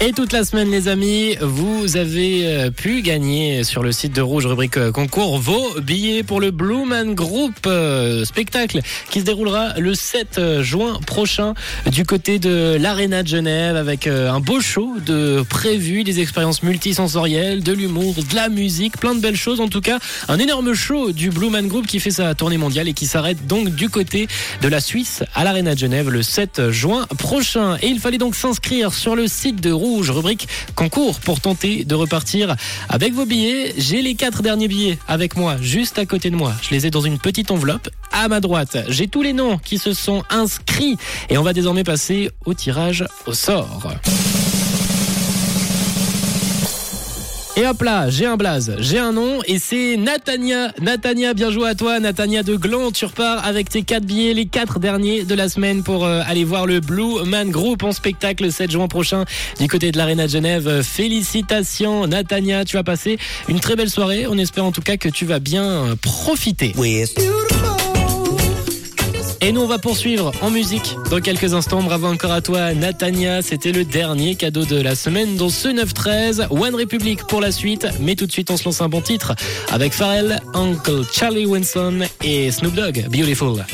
Et toute la semaine, les amis, vous avez euh, pu gagner sur le site de Rouge, rubrique euh, concours, vos billets pour le Blue Man Group euh, spectacle qui se déroulera le 7 juin prochain du côté de l'Arena de Genève avec un beau show de prévu, des expériences multisensorielles, de l'humour, de la musique, plein de belles choses. En tout cas, un énorme show du Blue Man Group qui fait sa tournée mondiale et qui s'arrête donc du côté de la Suisse à l'Arena de Genève le 7 juin prochain. Et il fallait donc s'inscrire sur le site de Rouge rubrique concours pour tenter de repartir avec vos billets. J'ai les quatre derniers billets avec moi, juste à côté de moi. Je les ai dans une petite enveloppe à ma droite. J'ai tous les noms qui se sont inscrits et on va désormais passer au tirage au sort. Et hop là, j'ai un blaze, j'ai un nom et c'est Natania. Natania, bien joué à toi, Natania de Gland. Tu repars avec tes quatre billets, les quatre derniers de la semaine pour euh, aller voir le Blue Man Group en spectacle le 7 juin prochain du côté de l'Arena de Genève. Félicitations, Natania. Tu vas passer une très belle soirée. On espère en tout cas que tu vas bien euh, profiter. Et nous, on va poursuivre en musique dans quelques instants. Bravo encore à toi, Natania. C'était le dernier cadeau de la semaine dans ce 9-13. One Republic pour la suite. Mais tout de suite, on se lance un bon titre avec Pharrell, Uncle Charlie Winston et Snoop Dogg. Beautiful.